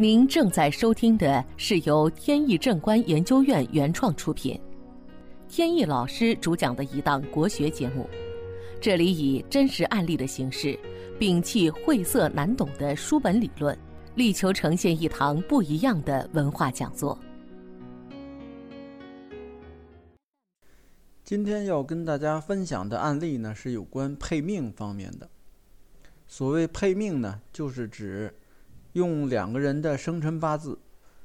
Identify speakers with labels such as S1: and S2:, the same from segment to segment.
S1: 您正在收听的是由天意正观研究院原创出品，天意老师主讲的一档国学节目。这里以真实案例的形式，摒弃晦涩难懂的书本理论，力求呈现一堂不一样的文化讲座。
S2: 今天要跟大家分享的案例呢，是有关配命方面的。所谓配命呢，就是指用两个人的生辰八字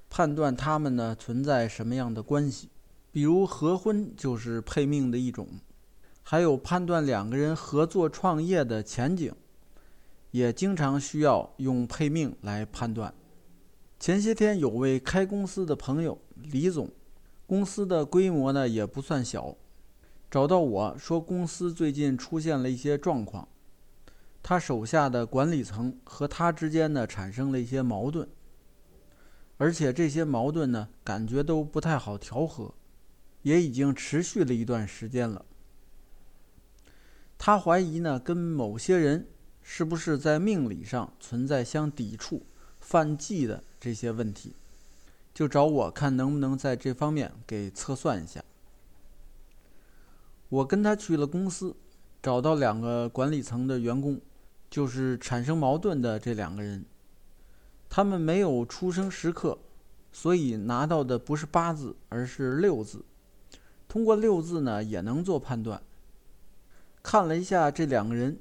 S2: 判断他们呢存在什么样的关系。比如合婚就是配命的一种，还有判断两个人合作创业的前景，也经常需要用配命来判断。前些天有位开公司的朋友李总，公司的规模呢也不算小。找到我说，公司最近出现了一些状况，他手下的管理层和他之间呢产生了一些矛盾，而且这些矛盾呢感觉都不太好调和，也已经持续了一段时间了。他怀疑呢跟某些人是不是在命理上存在相抵触、犯忌的这些问题，就找我看能不能在这方面给测算一下。我跟他去了公司，找到两个管理层的员工，就是产生矛盾的这两个人。他们没有出生时刻，所以拿到的不是八字，而是六字。通过六字呢，也能做判断。看了一下这两个人，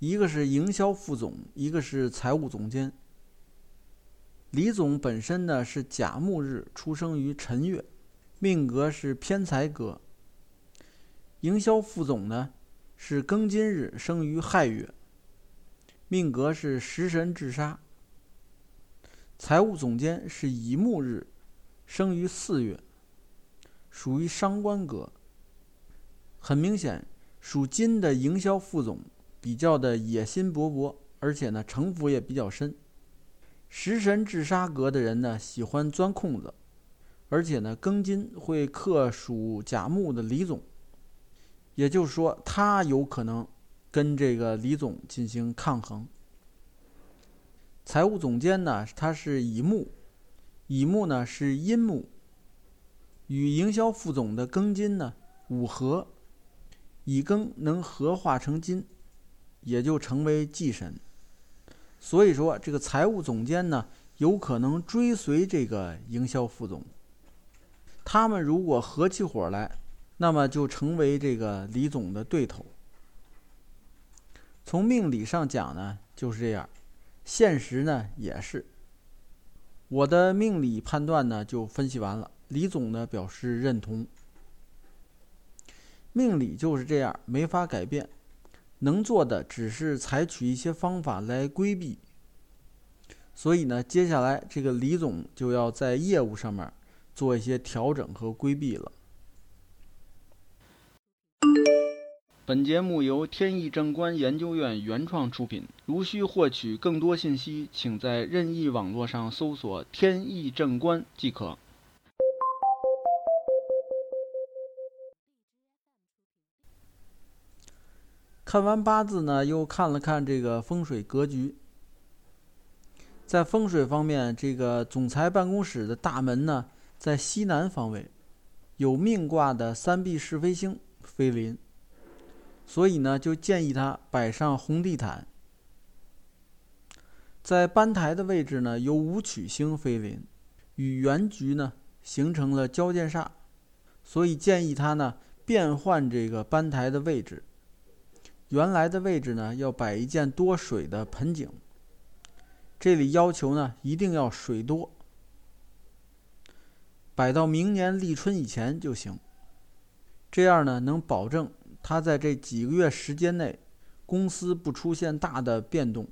S2: 一个是营销副总，一个是财务总监。李总本身呢是甲木日出生于辰月，命格是偏财格。营销副总呢，是庚金日生于亥月，命格是食神制杀；财务总监是乙木日生于四月，属于伤官格。很明显，属金的营销副总比较的野心勃勃，而且呢城府也比较深。食神制杀格的人呢，喜欢钻空子，而且呢庚金会克属甲木的李总。也就是说，他有可能跟这个李总进行抗衡。财务总监呢，他是乙木，乙木呢是阴木，与营销副总的庚金呢五合，乙庚能合化成金，也就成为忌神。所以说，这个财务总监呢，有可能追随这个营销副总。他们如果合起伙来。那么就成为这个李总的对头。从命理上讲呢，就是这样；现实呢也是。我的命理判断呢就分析完了，李总呢表示认同。命理就是这样，没法改变，能做的只是采取一些方法来规避。所以呢，接下来这个李总就要在业务上面做一些调整和规避了。本节目由天意正观研究院原创出品。如需获取更多信息，请在任意网络上搜索“天意正观”即可。看完八字呢，又看了看这个风水格局。在风水方面，这个总裁办公室的大门呢，在西南方位，有命卦的三碧是非星飞临。所以呢，就建议他摆上红地毯。在班台的位置呢，有武曲星飞临，与原局呢形成了交界煞，所以建议他呢变换这个班台的位置。原来的位置呢，要摆一件多水的盆景。这里要求呢，一定要水多，摆到明年立春以前就行。这样呢，能保证。他在这几个月时间内，公司不出现大的变动，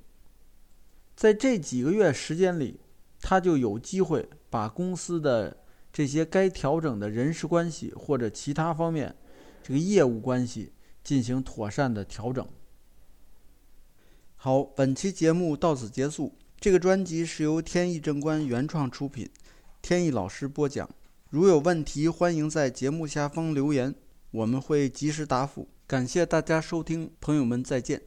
S2: 在这几个月时间里，他就有机会把公司的这些该调整的人事关系或者其他方面这个业务关系进行妥善的调整。好，本期节目到此结束。这个专辑是由天意正观原创出品，天意老师播讲。如有问题，欢迎在节目下方留言。我们会及时答复，感谢大家收听，朋友们再见。